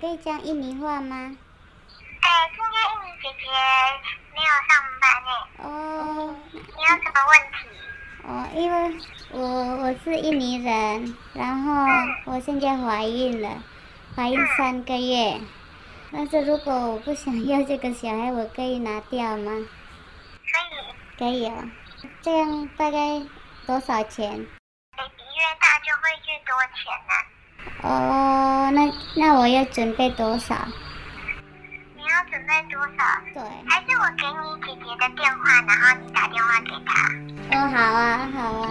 可以讲印尼话吗？哎，今天印尼姐姐没有上班哎。哦。你有什么问题？哦，因为我我是印尼人，然后我现在怀孕了，怀孕三个月。但是如果我不想要这个小孩，我可以拿掉吗？可以。可以哦。这样大概多少钱？baby 越大就会越多钱呢。哦，那那我要准备多少？你要准备多少？对。还是我给你姐姐的电话，然后你打电话给她。哦，好啊，好啊。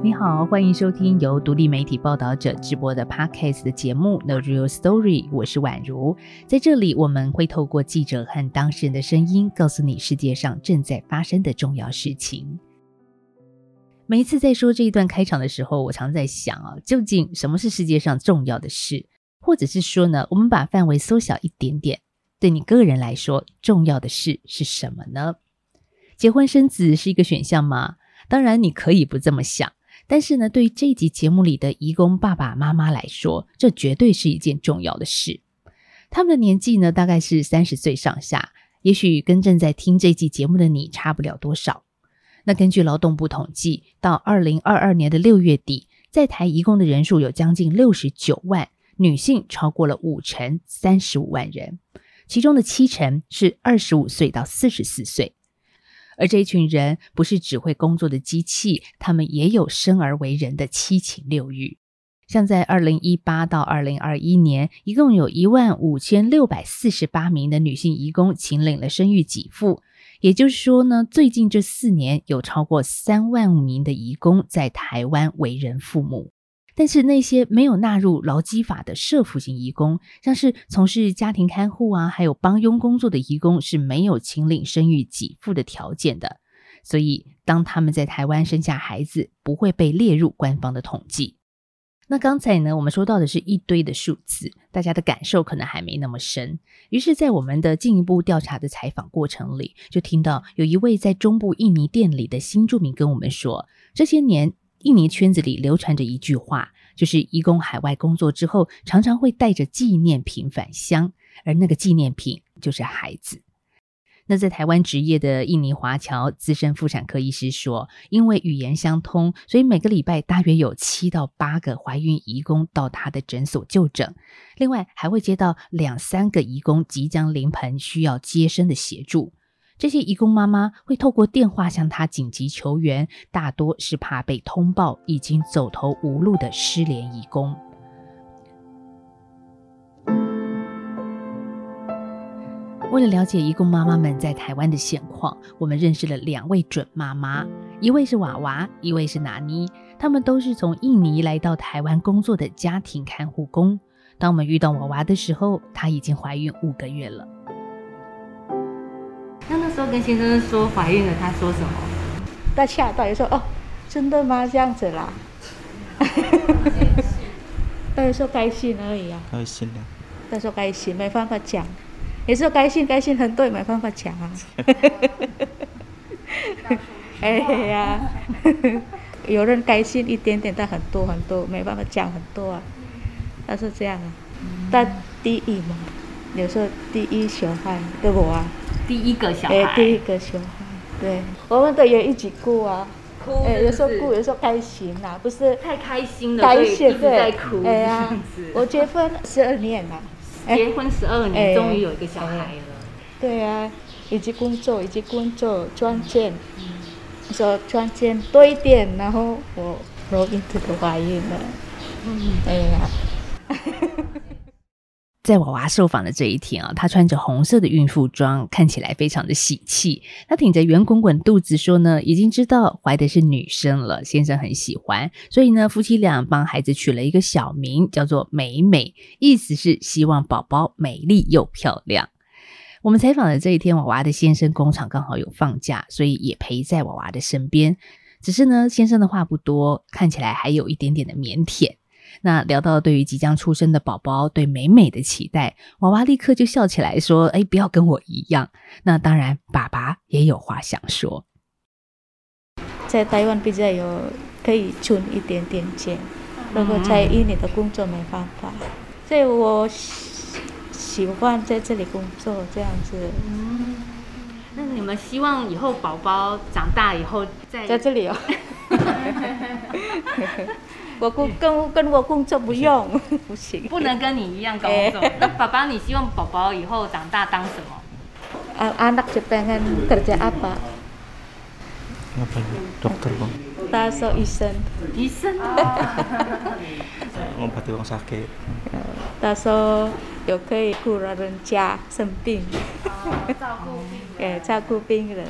你好，欢迎收听由独立媒体报道者直播的 Podcast 的节目《The Real Story》，我是宛如。在这里，我们会透过记者和当事人的声音，告诉你世界上正在发生的重要事情。每一次在说这一段开场的时候，我常在想啊，究竟什么是世界上重要的事？或者是说呢，我们把范围缩小一点点，对你个人来说，重要的事是什么呢？结婚生子是一个选项吗？当然，你可以不这么想。但是呢，对于这一集节目里的义工爸爸妈妈来说，这绝对是一件重要的事。他们的年纪呢，大概是三十岁上下，也许跟正在听这集节目的你差不了多少。那根据劳动部统计，到二零二二年的六月底，在台义工的人数有将近六十九万，女性超过了五成，三十五万人，其中的七成是二十五岁到四十四岁。而这一群人不是只会工作的机器，他们也有生而为人的七情六欲。像在二零一八到二零二一年，一共有一万五千六百四十八名的女性移工请领了生育给付。也就是说呢，最近这四年有超过三万名的移工在台湾为人父母。但是那些没有纳入劳基法的社服型移工，像是从事家庭看护啊，还有帮佣工作的移工，是没有请领生育给付的条件的。所以，当他们在台湾生下孩子，不会被列入官方的统计。那刚才呢，我们说到的是一堆的数字，大家的感受可能还没那么深。于是，在我们的进一步调查的采访过程里，就听到有一位在中部印尼店里的新住民跟我们说，这些年。印尼圈子里流传着一句话，就是义工海外工作之后，常常会带着纪念品返乡，而那个纪念品就是孩子。那在台湾执业的印尼华侨资深妇产科医师说，因为语言相通，所以每个礼拜大约有七到八个怀孕义工到他的诊所就诊，另外还会接到两三个义工即将临盆需要接生的协助。这些义工妈妈会透过电话向他紧急求援，大多是怕被通报已经走投无路的失联义工。为了了解义工妈妈们在台湾的现况，我们认识了两位准妈妈，一位是娃娃，一位是拿妮。他们都是从印尼来到台湾工作的家庭看护工。当我们遇到娃娃的时候，她已经怀孕五个月了。跟先生说怀孕了，他说什么？他吓到，也说哦，真的吗？这样子啦。他有说开心而已啊。开心的。他说开心，没办法讲。也是开心，开心很多，没办法讲啊。哎呀，有人开心一点点，但很多很多，没办法讲很多啊。他是这样啊，但第一嘛，有时候第一小孩对我啊。第一个小孩，哎，第一个小孩，对，我们都有一起哭啊，哭，哎，有时候哭，有时候开心呐，不是太开心了，开心在哭，哎呀，我结婚十二年了，结婚十二年，终于有一个小孩了，对啊，以及工作，以及工作赚钱，说赚钱多一点，然后我容易这个怀孕了，嗯，哎呀。在娃娃受访的这一天啊，她穿着红色的孕妇装，看起来非常的喜气。她挺着圆滚滚肚子说呢，已经知道怀的是女生了，先生很喜欢，所以呢，夫妻俩帮孩子取了一个小名，叫做美美，意思是希望宝宝美丽又漂亮。我们采访的这一天，娃娃的先生工厂刚好有放假，所以也陪在娃娃的身边。只是呢，先生的话不多，看起来还有一点点的腼腆。那聊到对于即将出生的宝宝对美美的期待，娃娃立刻就笑起来说：“哎，不要跟我一样。”那当然，爸爸也有话想说。在台湾比较有可以存一点点钱，如果在印尼的工作没办法，所以我喜欢在这里工作这样子。嗯，那你们希望以后宝宝长大以后在在这里哦？我工跟跟我工作不用，不行，不能跟你一样工作。那爸爸，你希望宝宝以后长大当什么？啊，anak pengen kerja apa？那不是 dokter 吗？说医生。医生。我怕对方生病。他说有可以顾老人家生病。照顾病。照顾病人。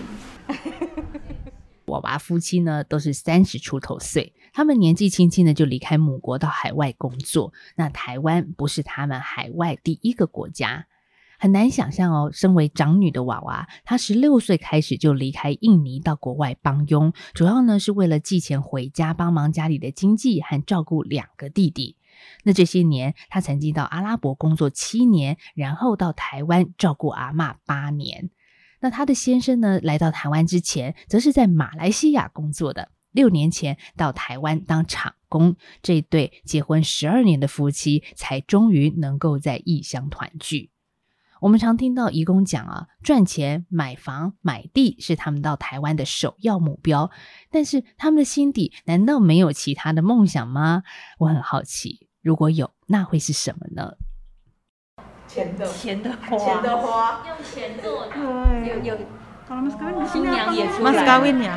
我娃夫妻呢，都是三十出头岁。他们年纪轻轻的就离开母国到海外工作。那台湾不是他们海外第一个国家。很难想象哦，身为长女的娃娃，她十六岁开始就离开印尼到国外帮佣，主要呢是为了寄钱回家帮忙家里的经济和照顾两个弟弟。那这些年，她曾经到阿拉伯工作七年，然后到台湾照顾阿妈八年。那她的先生呢，来到台湾之前，则是在马来西亚工作的。六年前到台湾当厂工，这对结婚十二年的夫妻，才终于能够在异乡团聚。我们常听到义工讲啊，赚钱、买房、买地是他们到台湾的首要目标。但是他们的心底难道没有其他的梦想吗？我很好奇，如果有，那会是什么呢？钱的钱的花，钱的花，用钱做的。有有，新娘也出来。mas kawin ya，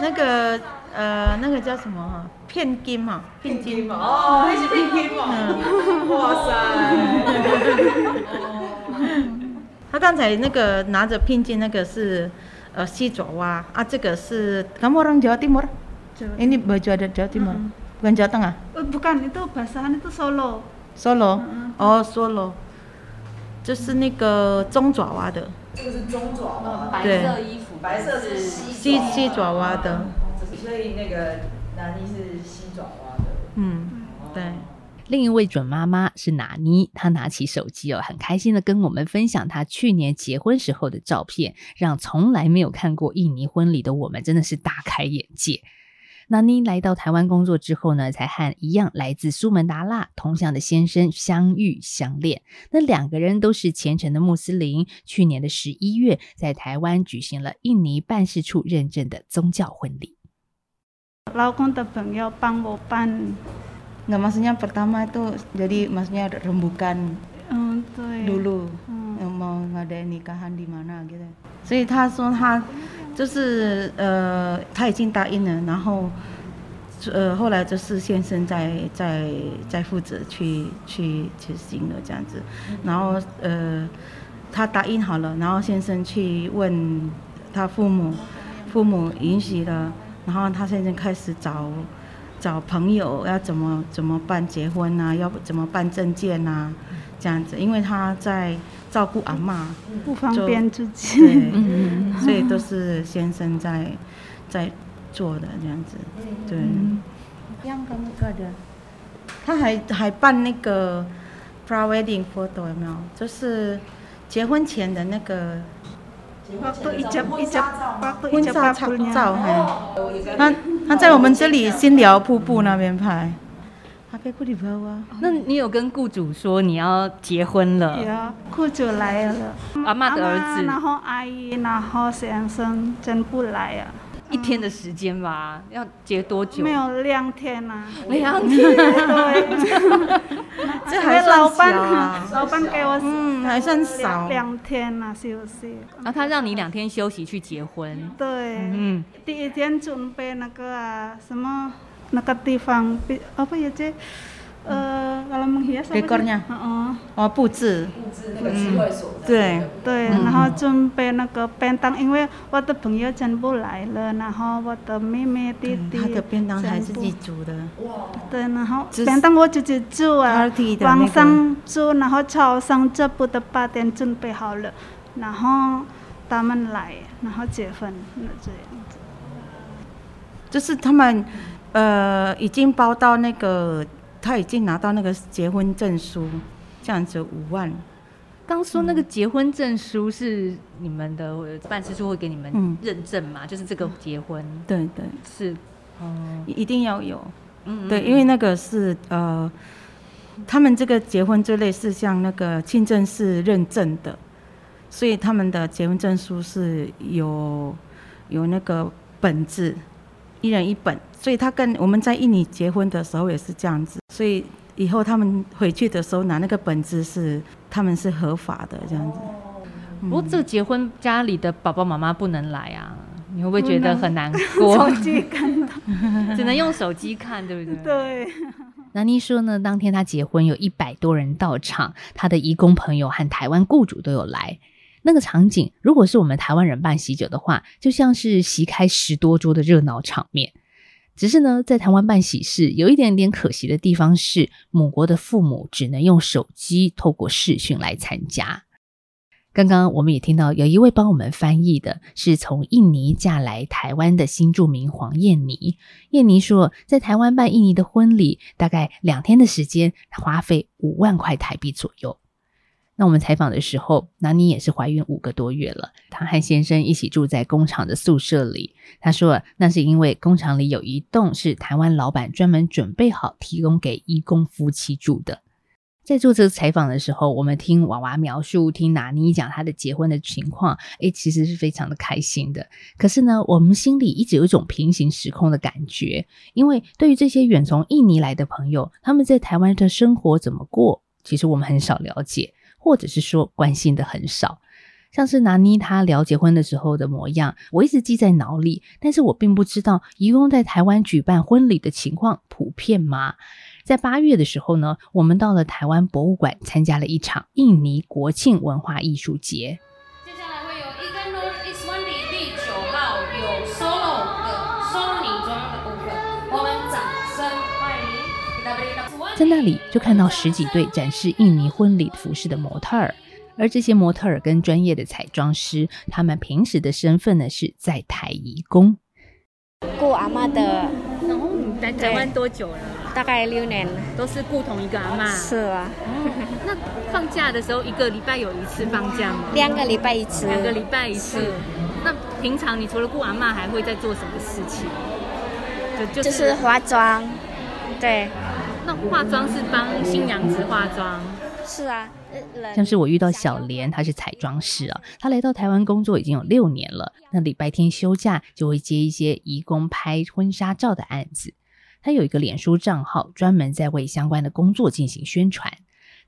那个呃，那个叫什么哈？片金嘛，片金嘛。哦，那是片金嘛。哇塞。他刚才那个拿着聘金那个是呃西爪哇啊，这个是 kamu orang Jawa Timur? Ini baju adat Jawa Timur, bukan Jawa Tengah? Bukan, itu bahasan itu Solo. Solo, oh Solo，就是那个中爪哇的。这个是中爪哇，白色衣服，白色是西西爪哇的。所以那个南妮是西爪哇的。嗯，对。另一位准妈妈是拿妮，她拿起手机哦，很开心的跟我们分享她去年结婚时候的照片，让从来没有看过印尼婚礼的我们真的是大开眼界。拿妮来到台湾工作之后呢，才和一样来自苏门答腊同乡的先生相遇相恋。那两个人都是虔诚的穆斯林，去年的十一月在台湾举行了印尼办事处认证的宗教婚礼。老公的朋友帮我办。Nggak maksudnya pertama itu jadi maksudnya rembukan mm, mm. mau ngadain nikahan di mana gitu. 所以他说他就是呃他已经答应了，然后呃后来就是先生在在在负责去去执行了这样子，然后呃他答应好了，然后先生去问他父母，父母允许了，然后他现在开始找。找朋友要怎么怎么办结婚啊？要怎么办证件啊？这样子，因为他在照顾阿妈，不方便自己，对，所以都是先生在在做的这样子，对。他还还办那个 pre-wedding photo 有没有？就是结婚前的那个。婚纱照，他他在我们这里新寮瀑布那边拍。那你有跟雇主说你要结婚了？有，雇主来了，阿妈的儿子，然后阿姨，然后先生全部来啊。一天的时间吧，要结多久？没有两天呐，两天。对，这还算少啊。老板给我嗯，还算少。两天呐，休息。啊，他让你两天休息去结婚。对。嗯。第一天准备那个啊，什么那个地方，apa ya c 呃，kalau menghias dekornya，哦，布置，布置那个聚会所，对对，然后准备那个便当，因为我的朋友全部来了，然后我的妹妹弟弟，他的便当还是自己煮的，哇，对，然后便当我自己煮啊，晚上煮，然后早上这不的八点准备好了，然后他们来，然后结婚，那这样子，就是他们呃已经包到那个。他已经拿到那个结婚证书，这样子五万。刚说那个结婚证书是你们的办事处会给你们嗯认证嘛？就是这个结婚对对，是哦，一一定要有。嗯对，因为那个是呃，他们这个结婚这类是像那个清真寺认证的，所以他们的结婚证书是有有那个本子，一人一本。所以他跟我们在印尼结婚的时候也是这样子，所以以后他们回去的时候拿那个本子是他们是合法的这样子。不过这个结婚家里的爸爸妈妈不能来啊，你会不会觉得很难过？手机看到，只能用手机看，对不对？对，南妮说呢，当天她结婚有一百多人到场，她的义工朋友和台湾雇主都有来。那个场景，如果是我们台湾人办喜酒的话，就像是席开十多桌的热闹场面。只是呢，在台湾办喜事有一点点可惜的地方是，母国的父母只能用手机透过视讯来参加。刚刚我们也听到有一位帮我们翻译的，是从印尼嫁来台湾的新住民黄燕妮。燕妮说，在台湾办印尼的婚礼，大概两天的时间，花费五万块台币左右。那我们采访的时候，南妮也是怀孕五个多月了，她和先生一起住在工厂的宿舍里。她说，那是因为工厂里有一栋是台湾老板专门准备好提供给义工夫妻住的。在做这个采访的时候，我们听娃娃描述，听拿妮讲她的结婚的情况，诶，其实是非常的开心的。可是呢，我们心里一直有一种平行时空的感觉，因为对于这些远从印尼来的朋友，他们在台湾的生活怎么过，其实我们很少了解，或者是说关心的很少。像是拿妮她聊结婚的时候的模样，我一直记在脑里，但是我并不知道一共在台湾举办婚礼的情况普遍吗？在八月的时候呢，我们到了台湾博物馆参加了一场印尼国庆文化艺术节。在那里就看到十几对展示印尼婚礼服饰的模特儿，而这些模特儿跟专业的彩妆师，他们平时的身份呢是在台移工。顾阿妈的，然后你来台湾多久了？大概六年，都是雇同一个阿妈。是啊。哦，那放假的时候，一个礼拜有一次放假吗？两个礼拜一次。两个礼拜一次。那平常你除了顾阿妈，还会在做什么事情？就就是化妆，对。嗯那化妆是帮新娘子化妆？是啊。像是我遇到小莲，她是彩妆师啊，她来到台湾工作已经有六年了。那礼拜天休假就会接一些义工拍婚纱照的案子。她有一个脸书账号，专门在为相关的工作进行宣传。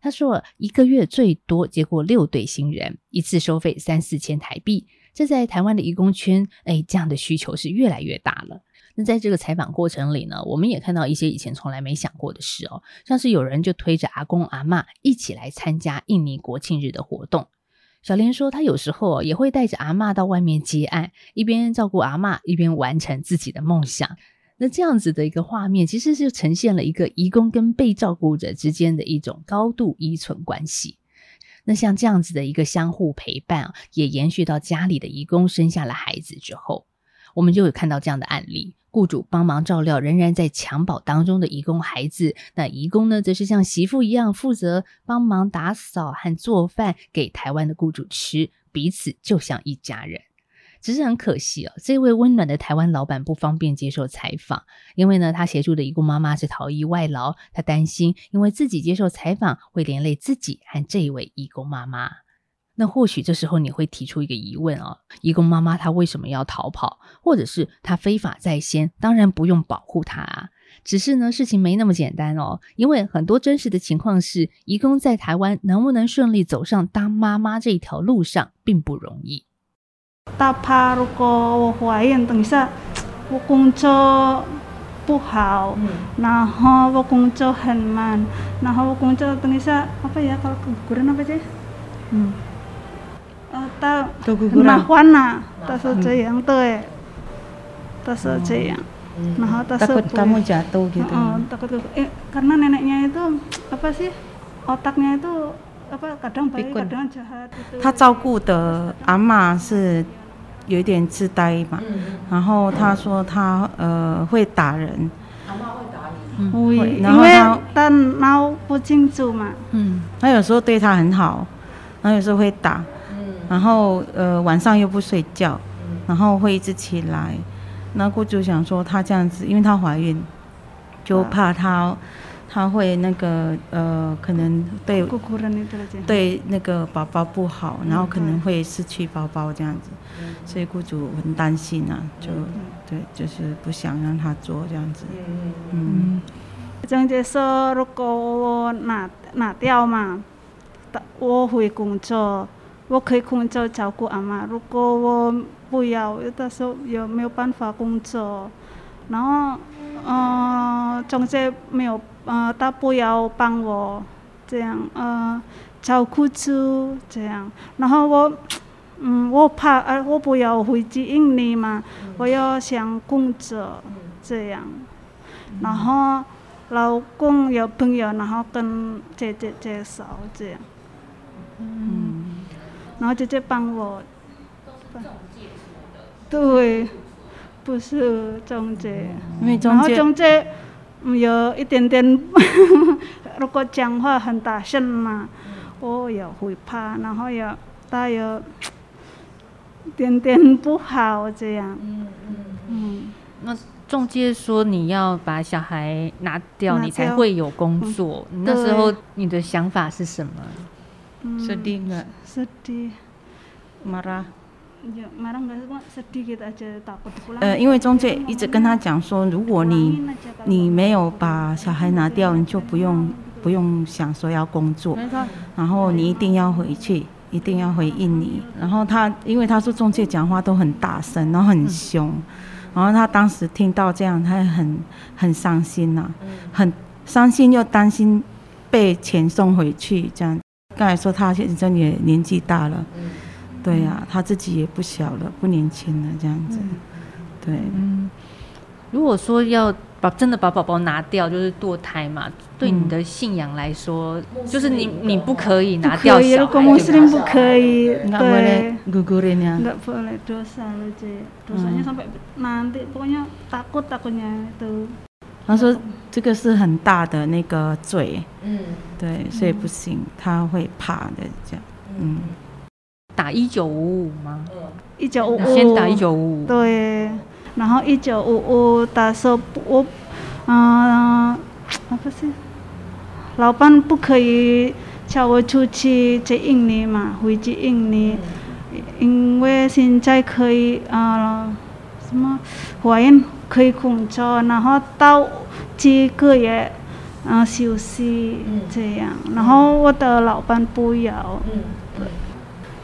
她说，一个月最多接过六对新人，一次收费三四千台币。这在台湾的义工圈，哎，这样的需求是越来越大了。那在这个采访过程里呢，我们也看到一些以前从来没想过的事哦，像是有人就推着阿公阿妈一起来参加印尼国庆日的活动。小莲说，她有时候也会带着阿妈到外面接案，一边照顾阿妈，一边完成自己的梦想。那这样子的一个画面，其实是呈现了一个义工跟被照顾者之间的一种高度依存关系。那像这样子的一个相互陪伴，也延续到家里的义工生下了孩子之后，我们就有看到这样的案例。雇主帮忙照料仍然在襁褓当中的义工孩子，那义工呢，则是像媳妇一样负责帮忙打扫和做饭给台湾的雇主吃，彼此就像一家人。只是很可惜哦，这位温暖的台湾老板不方便接受采访，因为呢，他协助的义工妈妈是逃逸外劳，他担心因为自己接受采访会连累自己和这位义工妈妈。那或许这时候你会提出一个疑问哦，义工妈妈她为什么要逃跑，或者是她非法在先？当然不用保护她啊，只是呢事情没那么简单哦，因为很多真实的情况是，义工在台湾能不能顺利走上当妈妈这一条路上，并不容易。大怕如果我怀孕，等一下我工作不好，然后我工作很慢，然后我工作等一下 apa ya kalau keguguran apa sih？嗯。他照顾的阿嬷是有点痴呆吧然后他说他呃会打人。会然后但猫不清楚嘛。嗯。他有时候对它很好然后有时候会打。然后呃晚上又不睡觉，然后会一直起来。那雇主想说她这样子，因为她怀孕，就怕她。她会那个呃，可能对对那个宝宝不好，然后可能会失去宝宝这样子，所以雇主很担心啊，就对，就是不想让她做这样子。嗯，张姐说，如果我拿拿掉嘛，我会工作，我可以工作照顾阿妈。如果我不要，有的时候也没有办法工作，然后嗯，中介没有。呃，他不要帮我这样呃照顾住这样，然后我嗯我怕呃我不要回去印尼嘛，我要想工作这样，然后老公有朋友，然后跟姐姐介绍这样，嗯，然后姐姐帮我，对，不是中介，然后中介。有一点点，如果讲话很大声嘛，我也会怕，然后也他有点点不好这样。嗯嗯嗯。那中介说你要把小孩拿掉，你才会有工作。那时候你的想法是什么？是的，是呃，因为中介一直跟他讲说，如果你你没有把小孩拿掉，你就不用不用想说要工作，然后你一定要回去，一定要回印尼。然后他因为他说中介讲话都很大声，然后很凶，然后他当时听到这样，他很很伤心呐，很伤心又担心被遣送回去这样。刚才说他现在也年纪大了。对呀，他自己也不小了，不年轻了，这样子。对，嗯，如果说要把真的把宝宝拿掉，就是堕胎嘛，对你的信仰来说，就是你你不可以拿掉小孩。穆斯林不可以，对。gugurin ya. Enggak boleh dosa loh, C. Dosanya sampai nanti pokoknya takut takutnya itu. 他说这个是很大的那个罪，嗯，对，所以不行，他会怕的这样，嗯。打一九五五吗？一九五五。先打一九五五。对，然后一九五五打说我，嗯，啊不是，老板不可以叫我出去去印尼嘛，回去印尼，因为现在可以啊什么怀孕可以工作，然后到几个月嗯休息这样，然后我的老板不要。对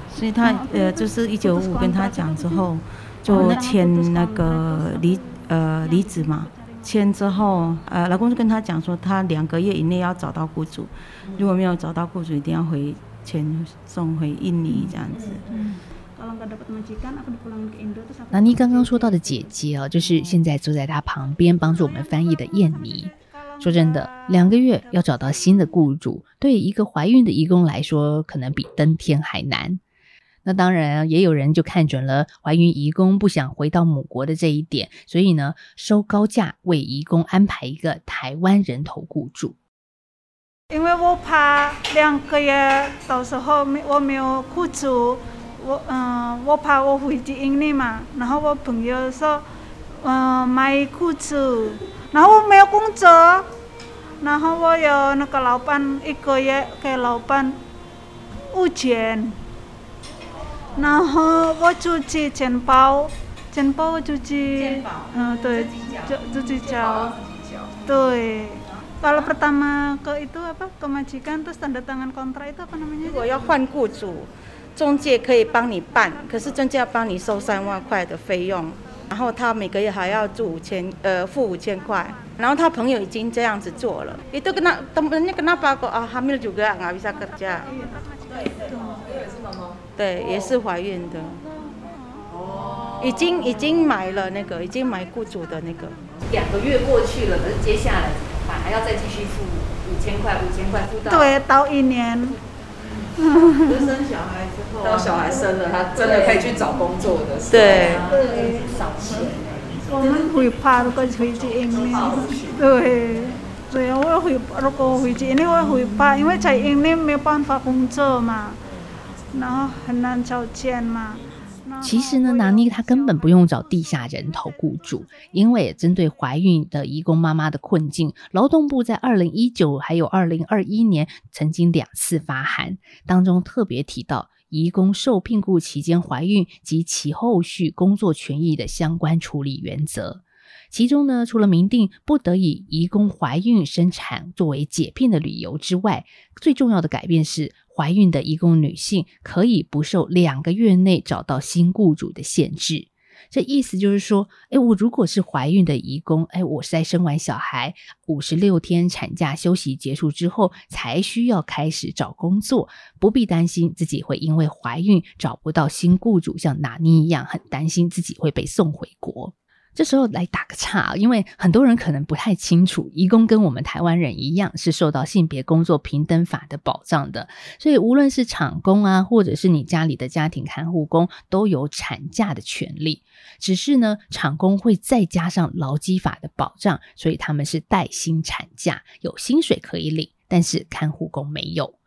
所以他呃，就是一九五跟他讲之后，就签那个离呃离职嘛。签之后，呃，老公就跟他讲说，他两个月以内要找到雇主，如果没有找到雇主，一定要回钱送回印尼这样子。那妮刚刚说到的姐姐哦，就是现在坐在她旁边帮助我们翻译的燕妮。说真的，两个月要找到新的雇主，对一个怀孕的义工来说，可能比登天还难。那当然，也有人就看准了怀孕移工不想回到母国的这一点，所以呢，收高价为移工安排一个台湾人头雇主。因为我怕两个月到时候没我没有雇主，我嗯，我怕我回去印尼嘛。然后我朋友说，嗯，买雇主，然后我没有工作，然后我有那个老板一个月给老板五千。然后我出去钱包，钱包我出去，嗯，对，就自己交，对。Kalau pertama ke itu apa? Ke majikan terus tanda tangan kontrak itu apa namanya? 如果要换雇主，中介可以帮你办，可是中介要帮你收三万块的费用，然后他每个月还要住五千，呃，付五千块。然后他朋友已经这样子做了，itu kena temennya kenapa kok ah, hamil juga nggak bisa kerja? 对，也是怀孕的。哦。已经已经买了那个，已经买雇主的那个。两个月过去了，可是接下来怎么办？还要再继续付五千块，五千块付到。对，到一年。生小孩之后。到小孩生了，他真的可以去找工作的。对。对。少钱。我们会怕那个回去印尼。对。对，我会如果回去因为我会怕，因为在印尼没有办法工作嘛。然后很难找钱嘛。其实呢，拿妮她根本不用找地下人头雇主，因为针对怀孕的义工妈妈的困境，劳动部在二零一九还有二零二一年曾经两次发函，当中特别提到义工受聘雇期间怀孕及其后续工作权益的相关处理原则。其中呢，除了明定不得以移工怀孕生产作为解聘的理由之外，最重要的改变是，怀孕的移工女性可以不受两个月内找到新雇主的限制。这意思就是说，哎，我如果是怀孕的移工，哎，我是在生完小孩五十六天产假休息结束之后才需要开始找工作，不必担心自己会因为怀孕找不到新雇主，像纳尼一样很担心自己会被送回国。这时候来打个岔，因为很多人可能不太清楚，移工跟我们台湾人一样是受到性别工作平等法的保障的，所以无论是厂工啊，或者是你家里的家庭看护工，都有产假的权利。只是呢，厂工会再加上劳基法的保障，所以他们是带薪产假，有薪水可以领，但是看护工没有。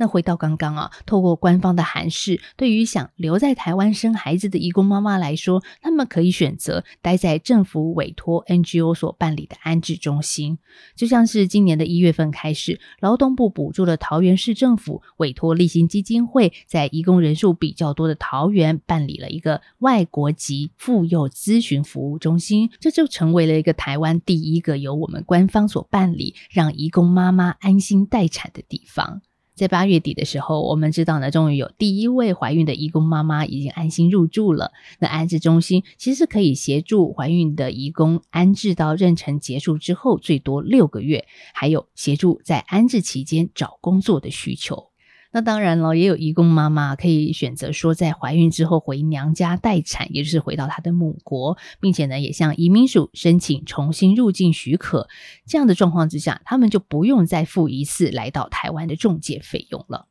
那回到刚刚啊，透过官方的函释，对于想留在台湾生孩子的义工妈妈来说，他们可以选择待在政府委托 NGO 所办理的安置中心。就像是今年的一月份开始，劳动部补助了桃园市政府委托立新基金会，在义工人数比较多的桃园办理了一个外国籍妇幼咨询服务中心，这就成为了一个台湾第一个由我们官方所办理，让义工妈妈安心待产的地方。在八月底的时候，我们知道呢，终于有第一位怀孕的义工妈妈已经安心入住了。那安置中心其实可以协助怀孕的义工安置到妊娠结束之后最多六个月，还有协助在安置期间找工作的需求。那当然了，也有义工妈妈可以选择说，在怀孕之后回娘家待产，也就是回到她的母国，并且呢，也向移民署申请重新入境许可。这样的状况之下，他们就不用再付一次来到台湾的中介费用了。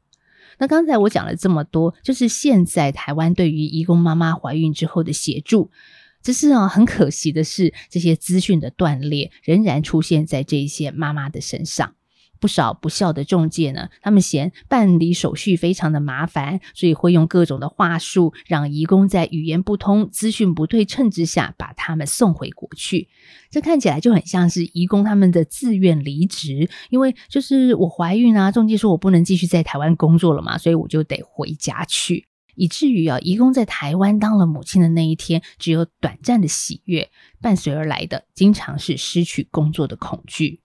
那刚才我讲了这么多，就是现在台湾对于义工妈妈怀孕之后的协助。只是啊，很可惜的是，这些资讯的断裂仍然出现在这些妈妈的身上。不少不孝的中介呢，他们嫌办理手续非常的麻烦，所以会用各种的话术，让移工在语言不通、资讯不对称之下，把他们送回国去。这看起来就很像是移工他们的自愿离职，因为就是我怀孕啊，中介说我不能继续在台湾工作了嘛，所以我就得回家去，以至于啊，移工在台湾当了母亲的那一天，只有短暂的喜悦，伴随而来的，经常是失去工作的恐惧。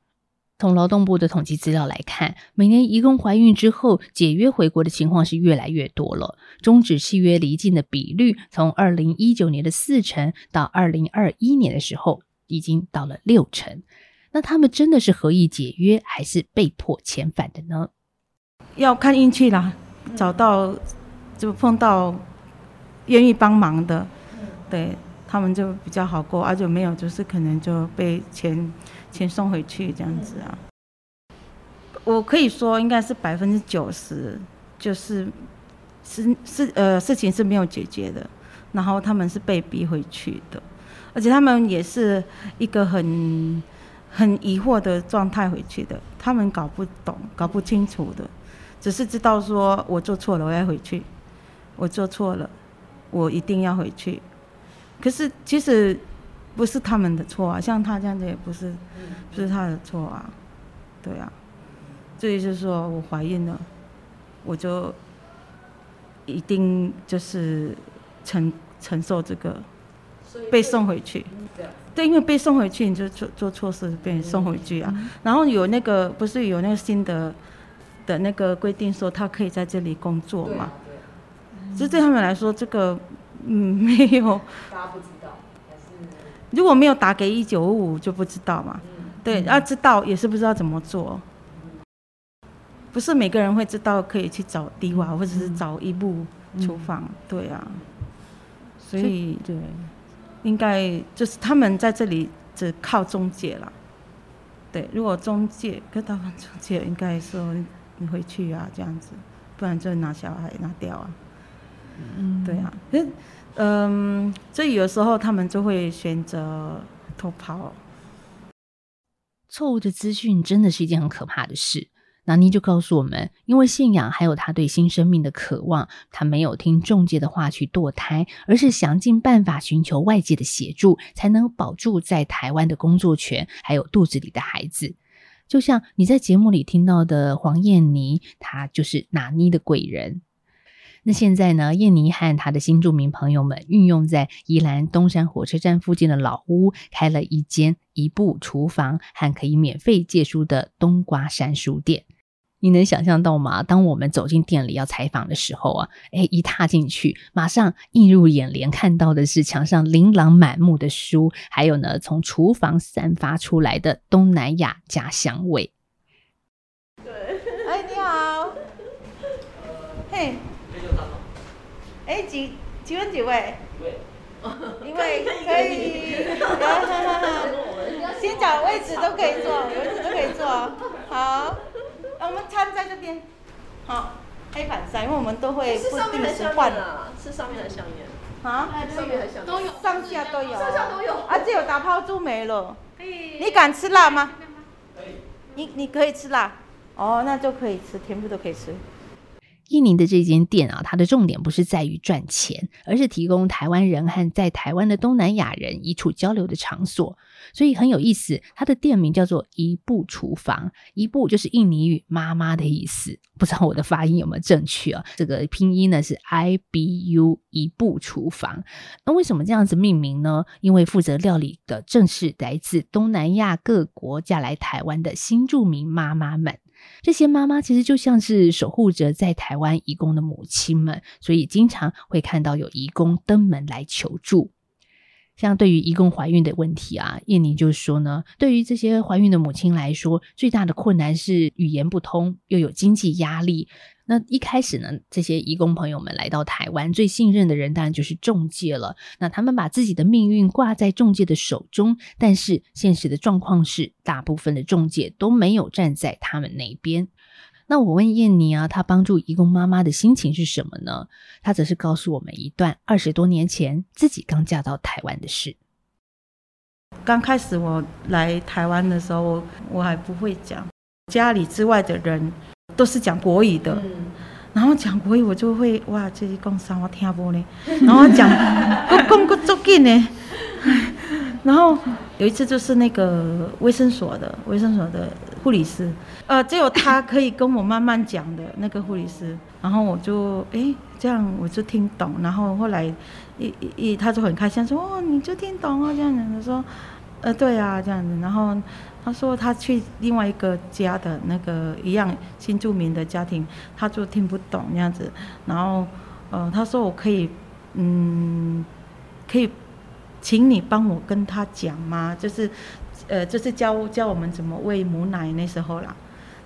从劳动部的统计资料来看，每年移工怀孕之后解约回国的情况是越来越多了。终止契约离境的比率，从二零一九年的四成，到二零二一年的时候，已经到了六成。那他们真的是合意解约，还是被迫遣返的呢？要看运气啦，找到就碰到愿意帮忙的，对他们就比较好过；而且没有，就是可能就被遣。钱送回去这样子啊，我可以说应该是百分之九十，就是是是呃事情是没有解决的，然后他们是被逼回去的，而且他们也是一个很很疑惑的状态回去的，他们搞不懂、搞不清楚的，只是知道说我做错了，我要回去，我做错了，我一定要回去，可是其实。不是他们的错啊，像他这样子也不是，不是他的错啊，对啊，所以就是说我怀孕了，我就一定就是承承受这个被送回去，对，因为被送回去你就做做错事被送回去啊，然后有那个不是有那个新的的那个规定说他可以在这里工作嘛，就对。他们来说这个嗯没有。如果没有打给一九五五就不知道嘛，对，要知道也是不知道怎么做，不是每个人会知道可以去找迪瓦或者是找一部厨房，对啊，所以对，应该就是他们在这里只靠中介了，对，如果中介跟他们中介应该说你回去啊这样子，不然就拿小孩拿掉啊，嗯，对啊，嗯，所以有时候他们就会选择偷跑。错误的资讯真的是一件很可怕的事。那妮就告诉我们，因为信仰还有他对新生命的渴望，他没有听中介的话去堕胎，而是想尽办法寻求外界的协助，才能保住在台湾的工作权，还有肚子里的孩子。就像你在节目里听到的黄燕妮，她就是拿妮的贵人。那现在呢？燕妮和她的新住民朋友们运用在宜兰东山火车站附近的老屋，开了一间一部厨房和可以免费借书的冬瓜山书店。你能想象到吗？当我们走进店里要采访的时候啊，哎，一踏进去，马上映入眼帘看到的是墙上琳琅满目的书，还有呢，从厨房散发出来的东南亚家乡味。对，哎，你好，嘿。哎，几几位几位？一位可以，先找位置都可以坐，位置都可以坐。好，我们餐在这边。好，黑板上，因为我们都会不定时换。是上面还是下面？啊？上面还是下面？都有，上下都有。上下都有。啊，只有打抛猪没了。你敢吃辣吗？可以。你你可以吃辣？哦，那就可以吃，全部都可以吃。印尼的这间店啊，它的重点不是在于赚钱，而是提供台湾人和在台湾的东南亚人一处交流的场所。所以很有意思，它的店名叫做“一步厨房”，“一步”就是印尼语“妈妈”的意思。不知道我的发音有没有正确啊？这个拼音呢是 I B U，一步厨房。那为什么这样子命名呢？因为负责料理的正是来自东南亚各国嫁来台湾的新住民妈妈们。这些妈妈其实就像是守护着在台湾移工的母亲们，所以经常会看到有移工登门来求助。像对于移工怀孕的问题啊，燕妮就说呢，对于这些怀孕的母亲来说，最大的困难是语言不通，又有经济压力。那一开始呢，这些移工朋友们来到台湾，最信任的人当然就是中介了。那他们把自己的命运挂在中介的手中，但是现实的状况是，大部分的中介都没有站在他们那边。那我问燕妮啊，她帮助移工妈妈的心情是什么呢？她则是告诉我们一段二十多年前自己刚嫁到台湾的事。刚开始我来台湾的时候，我我还不会讲，家里之外的人。都是讲国语的，然后讲国语我就会哇，这是讲啥我听不呢？然后讲，我讲个足紧呢。然后有一次就是那个卫生所的卫生所的护理师，呃，只有他可以跟我慢慢讲的那个护理师，然后我就哎这样我就听懂，然后后来一一他就很开心说哦你就听懂哦这样子，他说呃对啊这样子，然后。他说他去另外一个家的那个一样新住民的家庭，他就听不懂那样子。然后，呃，他说我可以，嗯，可以，请你帮我跟他讲吗？就是，呃，就是教教我们怎么喂母奶那时候啦，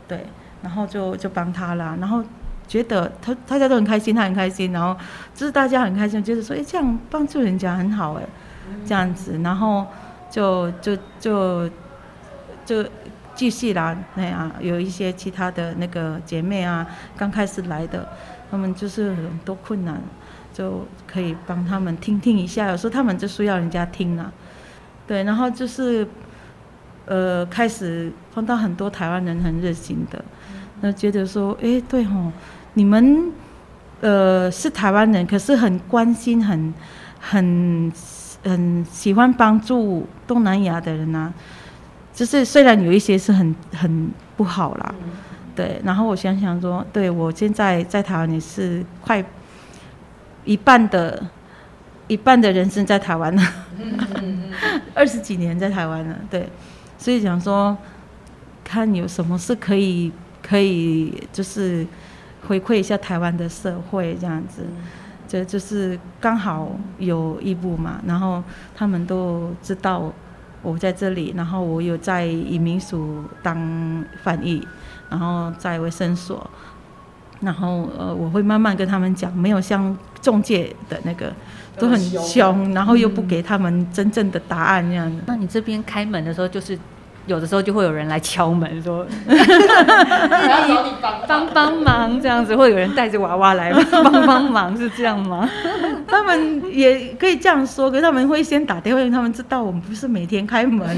对。然后就就帮他啦。然后觉得他大家都很开心，他很开心。然后就是大家很开心，就是说，哎，这样帮助人家很好哎，这样子。然后就就就。就继续啦，那啊有一些其他的那个姐妹啊，刚开始来的，他们就是很多困难，就可以帮他们听听一下。有时候他们就需要人家听啊，对，然后就是，呃，开始碰到很多台湾人很热心的，那觉得说，哎，对吼，你们，呃，是台湾人，可是很关心，很很很喜欢帮助东南亚的人呐。就是虽然有一些是很很不好啦，对，然后我想想说，对我现在在台湾也是快一半的，一半的人生在台湾了，二十几年在台湾了，对，所以想说，看有什么是可以可以就是回馈一下台湾的社会这样子，这就是刚好有义务嘛，然后他们都知道。我在这里，然后我有在移民署当翻译，然后在卫生所，然后呃，我会慢慢跟他们讲，没有像中介的那个都很凶，然后又不给他们真正的答案那样的。那你这边开门的时候，就是有的时候就会有人来敲门说，帮帮忙这样子，会有人带着娃娃来 帮帮忙，是这样吗？他们也可以这样说，可是他们会先打电话，因为他们知道我们不是每天开门，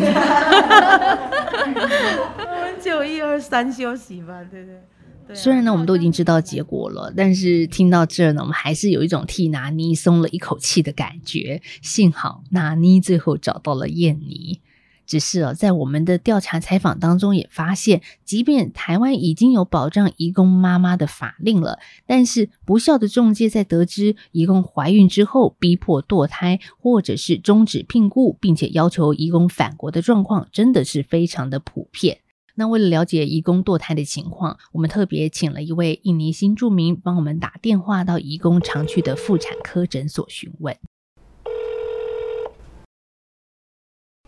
我们就一二三休息吧，对对。虽然呢，我们都已经知道结果了，但是听到这儿呢，我们还是有一种替拿妮松了一口气的感觉。幸好拿妮最后找到了燕妮。只是啊，在我们的调查采访当中也发现，即便台湾已经有保障移工妈妈的法令了，但是不孝的中介在得知移工怀孕之后，逼迫堕胎，或者是终止聘雇，并且要求移工返国的状况，真的是非常的普遍。那为了了解移工堕胎的情况，我们特别请了一位印尼新住民帮我们打电话到移工常去的妇产科诊所询问。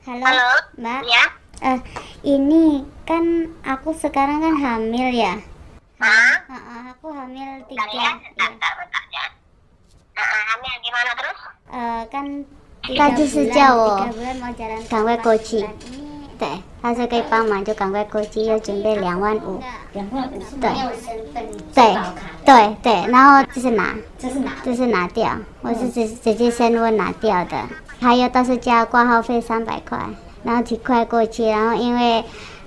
Halo, Mbak. Ya. Eh, ini kan aku sekarang kan hamil ya. Hah? Uh, aku hamil tiga. Bentar ya, bentar, bentar, bentar ya. Uh, hamil gimana terus? Eh, kan tadi sejak tiga bulan mau jalan 赶快过去。对，他说可以帮忙，就赶快过去，又准备两万五。两万五是没有身份对保卡的。对对，然后这是拿，这是拿这是拿掉，我是直直接先问拿掉的，还有到时加挂号费三百块，然后几块过去，然后因为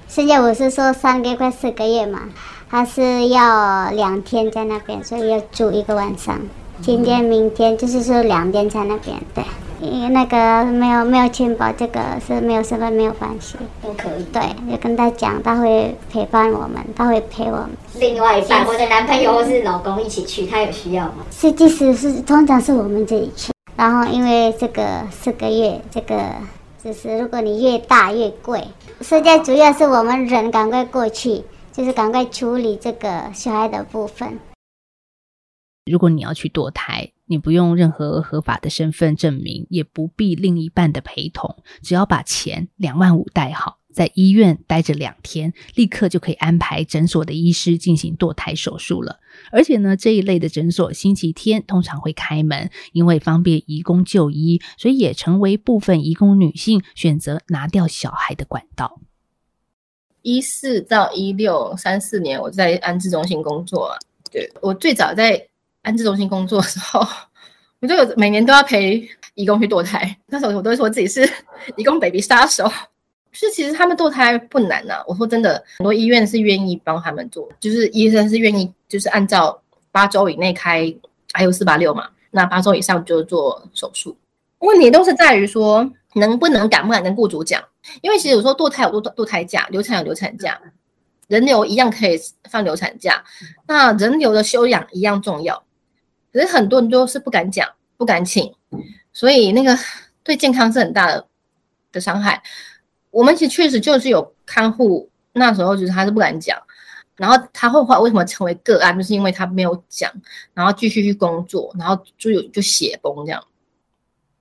现在我是说三个月快四个月嘛，他是要两天在那边，所以要住一个晚上，今天明天就是说两天在那边，对。因为那个没有没有钱包，这个是没有身份没有关系，都可以。对，就跟他讲，他会陪伴我们，他会陪我们。另外一半，我的男朋友或是老公一起去，他有需要吗？是，即使是通常是我们自己去，然后因为这个四个月，这个就是如果你越大越贵，现在主要是我们人赶快过去，就是赶快处理这个小孩的部分。如果你要去堕胎，你不用任何合法的身份证明，也不必另一半的陪同，只要把钱两万五带好，在医院待着两天，立刻就可以安排诊所的医师进行堕胎手术了。而且呢，这一类的诊所星期天通常会开门，因为方便移工就医，所以也成为部分移工女性选择拿掉小孩的管道。一四到一六三四年，我在安置中心工作。对我最早在安置中心工作的时候，我就每年都要陪义工去堕胎。那时候我都会说自己是义工 baby 杀手。是其实他们堕胎不难呐、我说真的，很多医院是愿意帮他们做，就是医生是愿意，就是按照八周以内开 IU 四八六嘛，那八周以上就做手术。问题都是在于说能不能敢不敢跟雇主讲，因为其实有时候堕胎有堕堕胎假，流产有流产假，人流一样可以放流产假，那人流的休养一样重要。可是很多人都是不敢讲，不敢请，所以那个对健康是很大的的伤害。我们其实确实就是有看护，那时候就是他是不敢讲，然后他后来为什么成为个案，就是因为他没有讲，然后继续去工作，然后就有就血崩这样。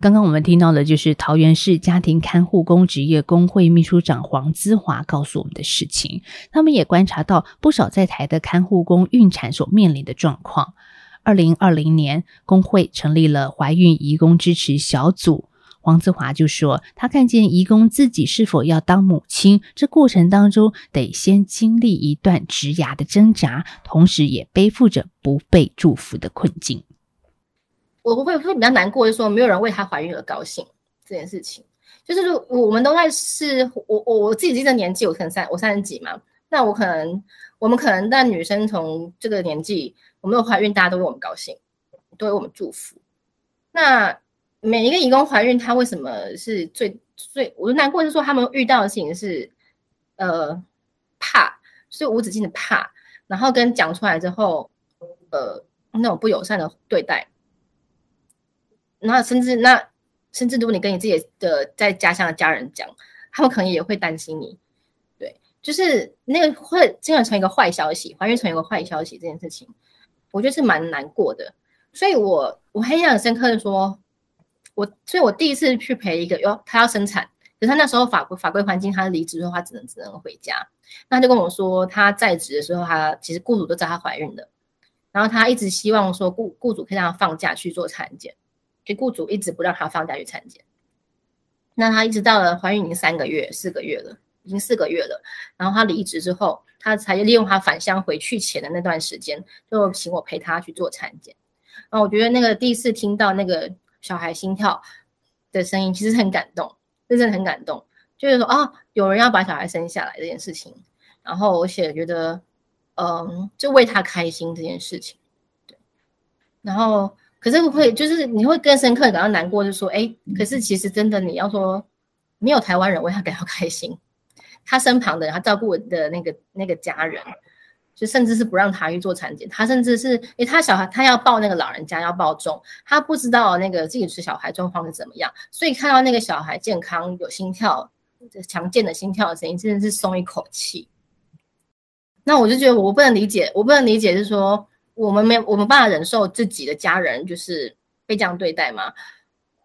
刚刚我们听到的就是桃园市家庭看护工职业工会秘书长黄姿华告诉我们的事情。他们也观察到不少在台的看护工孕产所面临的状况。二零二零年，工会成立了怀孕移工支持小组。黄子华就说，他看见移工自己是否要当母亲，这过程当中得先经历一段职涯的挣扎，同时也背负着不被祝福的困境。我会会比较难过，就是说没有人为她怀孕而高兴这件事情。就是说我们都在是，我我我自己这个年纪，我可能三我三十几嘛，那我可能我们可能但女生从这个年纪，我们有怀孕，大家都为我们高兴，都为我们祝福。那每一个义工怀孕，她为什么是最最我难过？是说他们遇到的事情是，呃，怕，是无止境的怕，然后跟讲出来之后，呃，那种不友善的对待。那甚至那甚至如果你跟你自己的在家乡的家人讲，他们可能也会担心你，对，就是那个会经常成一个坏消息，怀孕成一个坏消息这件事情，我觉得是蛮难过的。所以我我还印象很深刻的说，我所以我第一次去陪一个哟，他要生产，可是他那时候法规法规环境，他离职的话只能只能回家，那他就跟我说他在职的时候，他其实雇主都知道他怀孕的，然后他一直希望说雇雇主可以让他放假去做产检。给雇主一直不让她放假去产检，那她一直到了怀孕已经三个月、四个月了，已经四个月了。然后他离职之后，他才利用他返乡回去前的那段时间，就请我陪他去做产检。然后我觉得那个第一次听到那个小孩心跳的声音，其实很感动，真的很感动。就是说啊，有人要把小孩生下来这件事情，然后而且觉得，嗯，就为他开心这件事情，对。然后可是会就是你会更深刻感到难过，就说，哎，可是其实真的你要说，没有台湾人为他感到开心，他身旁的，他照顾的那个那个家人，就甚至是不让他去做产检，他甚至是，哎，他小孩他要抱那个老人家要抱重，他不知道那个自己是小孩状况是怎么样，所以看到那个小孩健康有心跳。强健的心跳的声音，真的是松一口气。那我就觉得我不能理解，我不能理解是说我们没有我们办法忍受自己的家人就是被这样对待吗？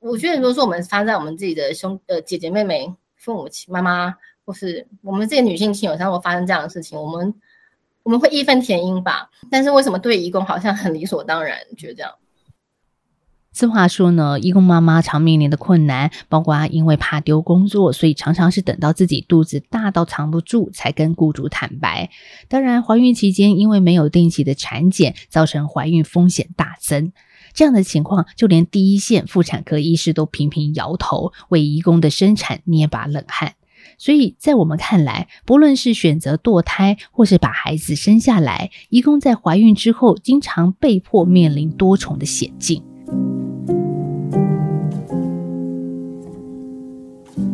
我觉得如果说我们发生在我们自己的兄呃姐姐妹妹、父母亲妈妈，或是我们这些女性亲友上，会发生这样的事情，我们我们会义愤填膺吧？但是为什么对义工好像很理所当然？觉得这样？此话说呢，义工妈妈常面临的困难，包括因为怕丢工作，所以常常是等到自己肚子大到藏不住，才跟雇主坦白。当然，怀孕期间因为没有定期的产检，造成怀孕风险大增。这样的情况，就连第一线妇产科医师都频频摇头，为义工的生产捏把冷汗。所以在我们看来，不论是选择堕胎，或是把孩子生下来，义工在怀孕之后，经常被迫面临多重的险境。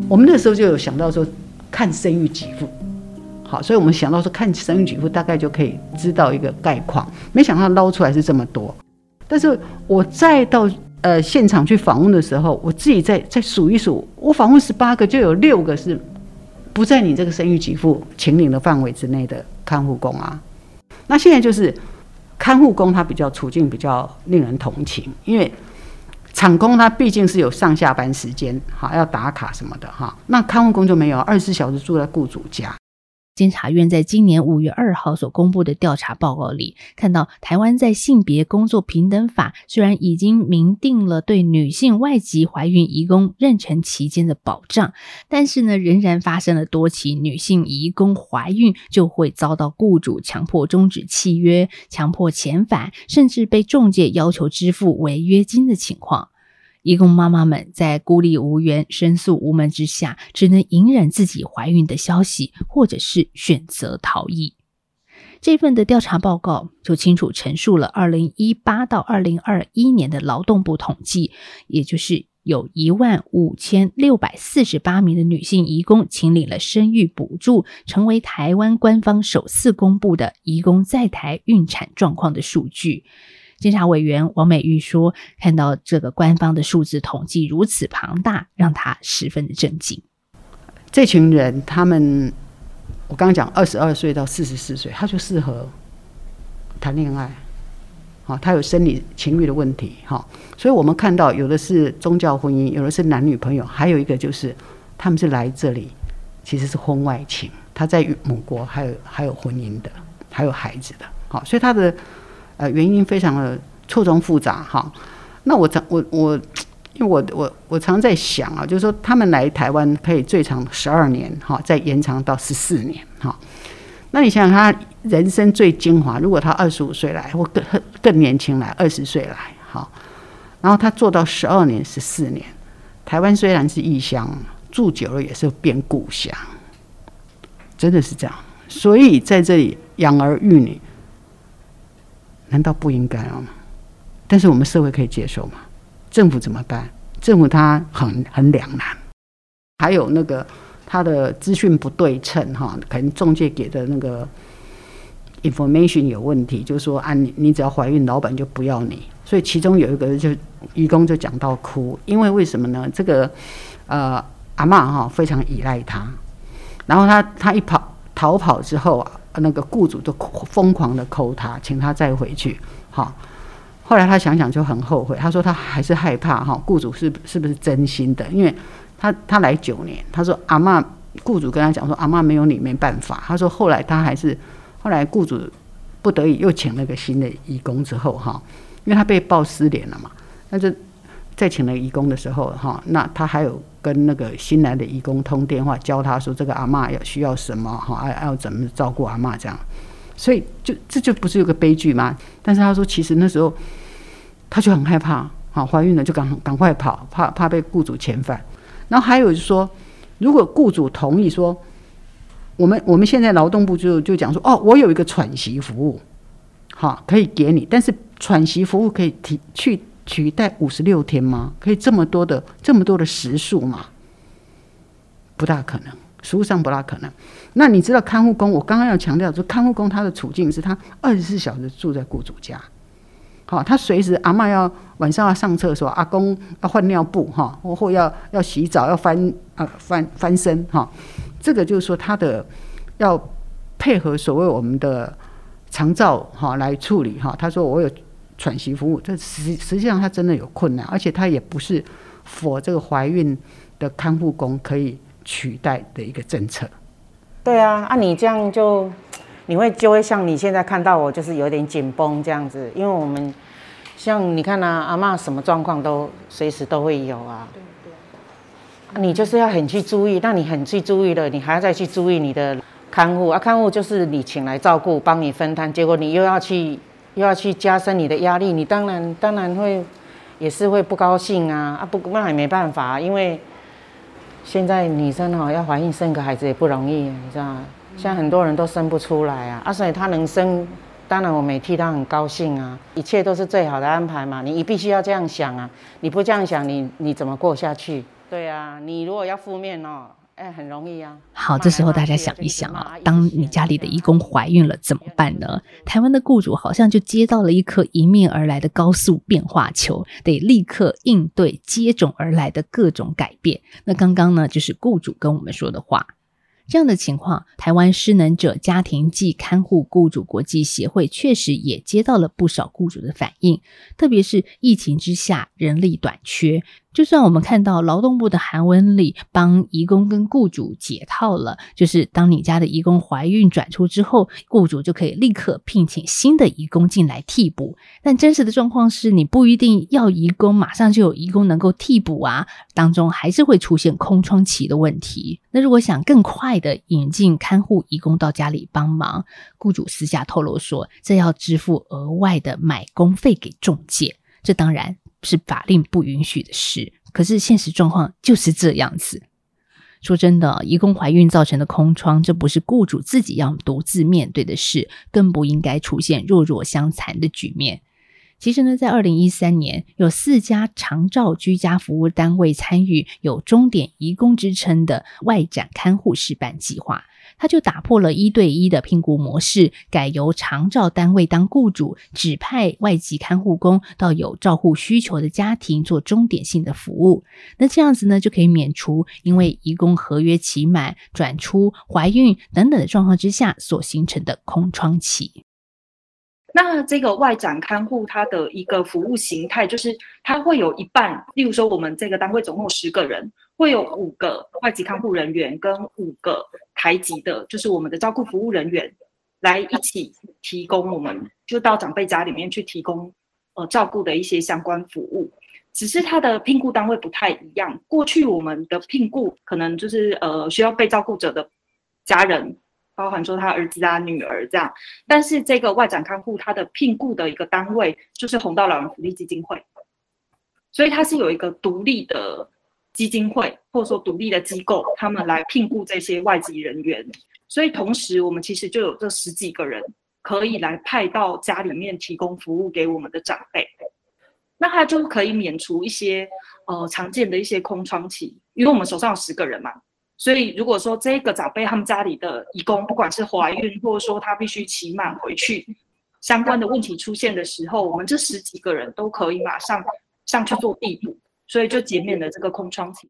我们那时候就有想到说，看生育给付，好，所以我们想到说看生育给付，大概就可以知道一个概况。没想到捞出来是这么多，但是我再到呃现场去访问的时候，我自己再再数一数，我访问十八个，就有六个是不在你这个生育给付请领的范围之内的看护工啊。那现在就是看护工，他比较处境比较令人同情，因为。厂工他毕竟是有上下班时间，哈，要打卡什么的，哈。那看护工就没有，二十四小时住在雇主家。监察院在今年五月二号所公布的调查报告里，看到台湾在性别工作平等法虽然已经明定了对女性外籍怀孕移工妊娠期间的保障，但是呢，仍然发生了多起女性移工怀孕就会遭到雇主强迫终止契约、强迫遣返，甚至被中介要求支付违约金的情况。义工妈妈们在孤立无援、申诉无门之下，只能隐忍自己怀孕的消息，或者是选择逃逸。这份的调查报告就清楚陈述了二零一八到二零二一年的劳动部统计，也就是有一万五千六百四十八名的女性移工请领了生育补助，成为台湾官方首次公布的移工在台孕产状况的数据。监察委员王美玉说：“看到这个官方的数字统计如此庞大，让他十分的震惊。这群人，他们我刚刚讲，二十二岁到四十四岁，他就适合谈恋爱。好，他有生理情欲的问题。哈，所以我们看到有的是宗教婚姻，有的是男女朋友，还有一个就是他们是来这里其实是婚外情。他在母国还有还有婚姻的，还有孩子的。好，所以他的。”呃，原因非常的错综复杂哈。那我常我我，因为我我我常在想啊，就是说他们来台湾可以最长十二年哈，再延长到十四年哈。那你想想他人生最精华，如果他二十五岁来或更更年轻来，二十岁来哈，然后他做到十二年、十四年，台湾虽然是异乡，住久了也是变故乡，真的是这样。所以在这里养儿育女。难道不应该啊？但是我们社会可以接受吗？政府怎么办？政府他很很两难。还有那个他的资讯不对称哈，可能中介给的那个 information 有问题，就是说啊，你你只要怀孕，老板就不要你。所以其中有一个就愚公就讲到哭，因为为什么呢？这个呃阿妈哈非常依赖他，然后他他一跑逃跑之后啊。那个雇主就疯狂的扣他，请他再回去。好，后来他想想就很后悔。他说他还是害怕哈，雇主是是不是真心的？因为他他来九年，他说阿妈雇主跟他讲说阿妈没有你没办法。他说后来他还是后来雇主不得已又请了个新的义工之后哈，因为他被报失联了嘛，那就再请了义工的时候哈，那他还有跟那个新来的义工通电话，教他说这个阿嬷要需要什么哈，要要怎么照顾阿嬷这样。所以就这就不是有个悲剧吗？但是他说其实那时候他就很害怕，好怀孕了就赶赶快跑，怕怕被雇主遣返。然后还有就是说，如果雇主同意说，我们我们现在劳动部就就讲说，哦，我有一个喘息服务，好可以给你，但是喘息服务可以提去取代五十六天吗？可以这么多的这么多的时数吗？不大可能，实物上不大可能。那你知道看护工？我刚刚要强调说，看护工他的处境是他二十四小时住在雇主家，好，他随时阿妈要晚上要上厕所，阿公要换尿布哈，或或要要洗澡要翻啊翻翻身哈，这个就是说他的要配合所谓我们的长照哈来处理哈。他说我有喘息服务，这实实际上他真的有困难，而且他也不是否这个怀孕的看护工可以取代的一个政策。对啊，啊你这样就你会就会像你现在看到我就是有点紧绷这样子，因为我们像你看啊，阿妈什么状况都随时都会有啊。对对。你就是要很去注意，那你很去注意了，你还要再去注意你的看护啊，看护就是你请来照顾，帮你分摊，结果你又要去又要去加深你的压力，你当然当然会也是会不高兴啊啊不那也没办法，因为。现在女生哈要怀孕生个孩子也不容易，你知道吗？现在很多人都生不出来啊，啊，所以她能生，当然我们也替她很高兴啊，一切都是最好的安排嘛。你必须要这样想啊，你不这样想，你你怎么过下去？对啊，你如果要负面哦。哎，很容易啊。好，这时候大家想一想啊，当你家里的义工怀孕了怎么办呢？台湾的雇主好像就接到了一颗迎面而来的高速变化球，得立刻应对接踵而来的各种改变。那刚刚呢，就是雇主跟我们说的话。这样的情况，台湾失能者家庭暨看护雇主国际协会确实也接到了不少雇主的反应，特别是疫情之下人力短缺。就算我们看到劳动部的韩文里帮移工跟雇主解套了，就是当你家的移工怀孕转出之后，雇主就可以立刻聘请新的移工进来替补。但真实的状况是你不一定要移工马上就有移工能够替补啊，当中还是会出现空窗期的问题。那如果想更快的引进看护移工到家里帮忙，雇主私下透露说，这要支付额外的买工费给中介，这当然。是法令不允许的事，可是现实状况就是这样子。说真的，移工怀孕造成的空窗，这不是雇主自己要独自面对的事，更不应该出现弱弱相残的局面。其实呢，在二零一三年，有四家长照居家服务单位参与有终点移工之称的外展看护示范计划。他就打破了一对一的聘雇模式，改由长照单位当雇主，指派外籍看护工到有照护需求的家庭做终点性的服务。那这样子呢，就可以免除因为移工合约期满、转出、怀孕等等的状况之下所形成的空窗期。那这个外展看护，它的一个服务形态就是，它会有一半，例如说我们这个单位总共有十个人，会有五个外籍看护人员跟五个台籍的，就是我们的照顾服务人员，来一起提供我们就到长辈家里面去提供呃照顾的一些相关服务。只是他的聘雇单位不太一样，过去我们的聘雇可能就是呃需要被照顾者的家人。包含说他儿子啊、女儿这样，但是这个外展看护他的聘雇的一个单位就是红道老人福利基金会，所以它是有一个独立的基金会或者说独立的机构，他们来聘雇这些外籍人员。所以同时我们其实就有这十几个人可以来派到家里面提供服务给我们的长辈，那他就可以免除一些呃常见的一些空窗期，因为我们手上有十个人嘛。所以，如果说这个长辈他们家里的义工，不管是怀孕，或者说他必须期满回去，相关的问题出现的时候，我们这十几个人都可以马上上去做地补，所以就减免了这个空窗期。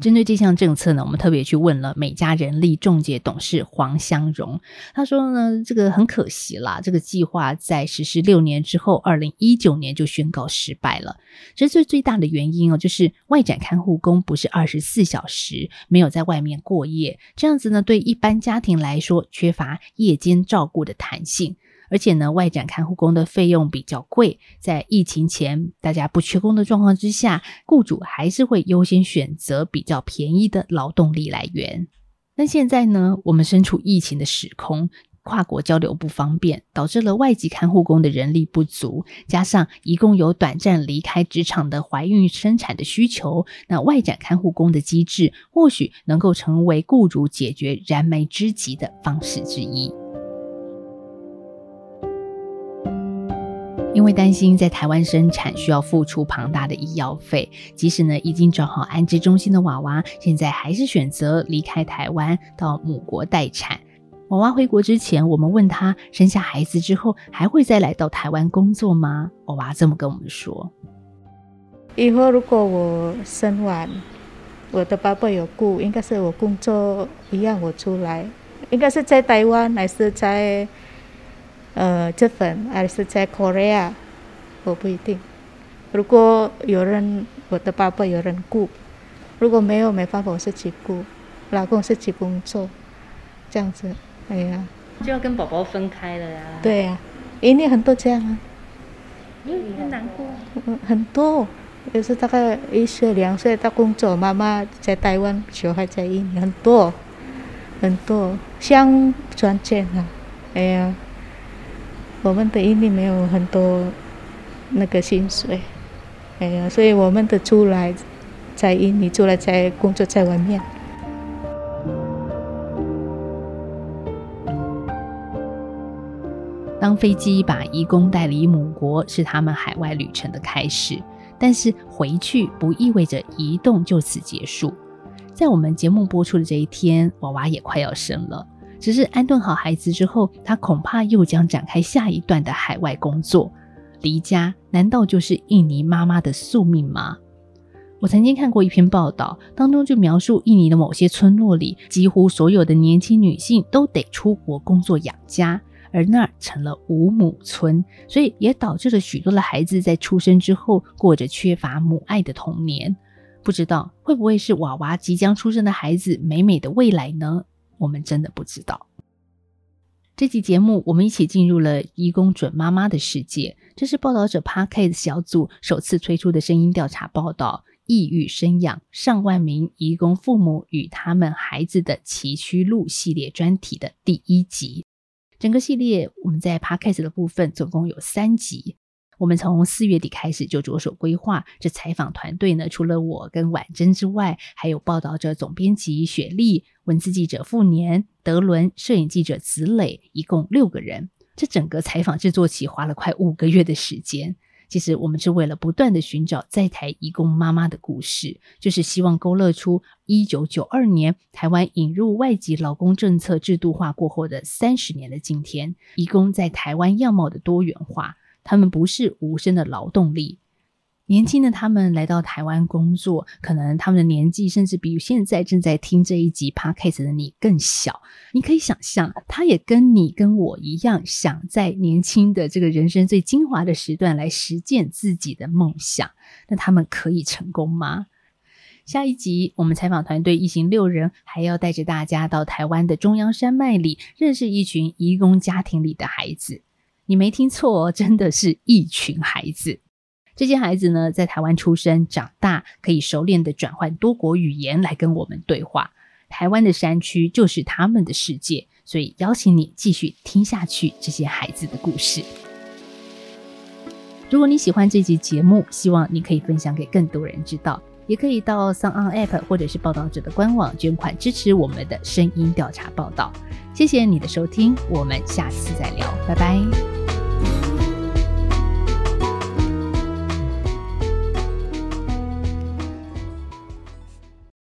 针对这项政策呢，我们特别去问了美家人力中介董事黄香荣，他说呢，这个很可惜啦，这个计划在实施六年之后，二零一九年就宣告失败了。其实最最大的原因哦，就是外展看护工不是二十四小时，没有在外面过夜，这样子呢，对一般家庭来说缺乏夜间照顾的弹性。而且呢，外展看护工的费用比较贵，在疫情前大家不缺工的状况之下，雇主还是会优先选择比较便宜的劳动力来源。但现在呢，我们身处疫情的时空，跨国交流不方便，导致了外籍看护工的人力不足，加上一共有短暂离开职场的怀孕生产的需求，那外展看护工的机制或许能够成为雇主解决燃眉之急的方式之一。因为担心在台湾生产需要付出庞大的医药费，即使呢已经找好安置中心的娃娃，现在还是选择离开台湾到母国待产。娃娃回国之前，我们问他生下孩子之后还会再来到台湾工作吗？娃娃这么跟我们说：以后如果我生完，我的爸爸有雇，应该是我工作一样我出来，应该是在台湾还是在？呃，这份还是在 Korea，我不一定。如果有人，我的爸爸有人雇；如果没有，没办法，我自己雇。老公自己工作，这样子，哎呀，就要跟宝宝分开了呀。对呀，因为很多这样啊。因为很难过。嗯，很多，有时大概一岁两岁到工作，妈妈在台湾，小孩在印尼，很多，很多，想赚钱啊，哎呀。我们的印尼没有很多那个薪水，哎呀，所以我们的出来在印尼，出来在工作在外面。当飞机把义工带离母国，是他们海外旅程的开始。但是回去不意味着移动就此结束。在我们节目播出的这一天，娃娃也快要生了。只是安顿好孩子之后，他恐怕又将展开下一段的海外工作。离家难道就是印尼妈妈的宿命吗？我曾经看过一篇报道，当中就描述印尼的某些村落里，几乎所有的年轻女性都得出国工作养家，而那儿成了无母村，所以也导致了许多的孩子在出生之后过着缺乏母爱的童年。不知道会不会是娃娃即将出生的孩子美美的未来呢？我们真的不知道。这期节目，我们一起进入了义工准妈妈的世界。这是报道者 Parkes 小组首次推出的声音调查报道——抑郁生养上万名义工父母与他们孩子的崎岖路系列专题的第一集。整个系列我们在 Parkes 的部分总共有三集。我们从四月底开始就着手规划。这采访团队呢，除了我跟婉珍之外，还有报道者总编辑雪莉、文字记者傅年、德伦、摄影记者子磊，一共六个人。这整个采访制作期花了快五个月的时间。其实我们是为了不断的寻找在台移工妈妈的故事，就是希望勾勒出一九九二年台湾引入外籍劳工政策制度化过后的三十年的今天，移工在台湾样貌的多元化。他们不是无声的劳动力，年轻的他们来到台湾工作，可能他们的年纪甚至比现在正在听这一集 podcast 的你更小。你可以想象，他也跟你跟我一样，想在年轻的这个人生最精华的时段来实践自己的梦想。那他们可以成功吗？下一集，我们采访团队一行六人，还要带着大家到台湾的中央山脉里，认识一群移工家庭里的孩子。你没听错，真的是一群孩子。这些孩子呢，在台湾出生、长大，可以熟练的转换多国语言来跟我们对话。台湾的山区就是他们的世界，所以邀请你继续听下去这些孩子的故事。如果你喜欢这集节目，希望你可以分享给更多人知道，也可以到 s o n App 或者是报道者的官网捐款支持我们的声音调查报道。谢谢你的收听，我们下次再聊，拜拜。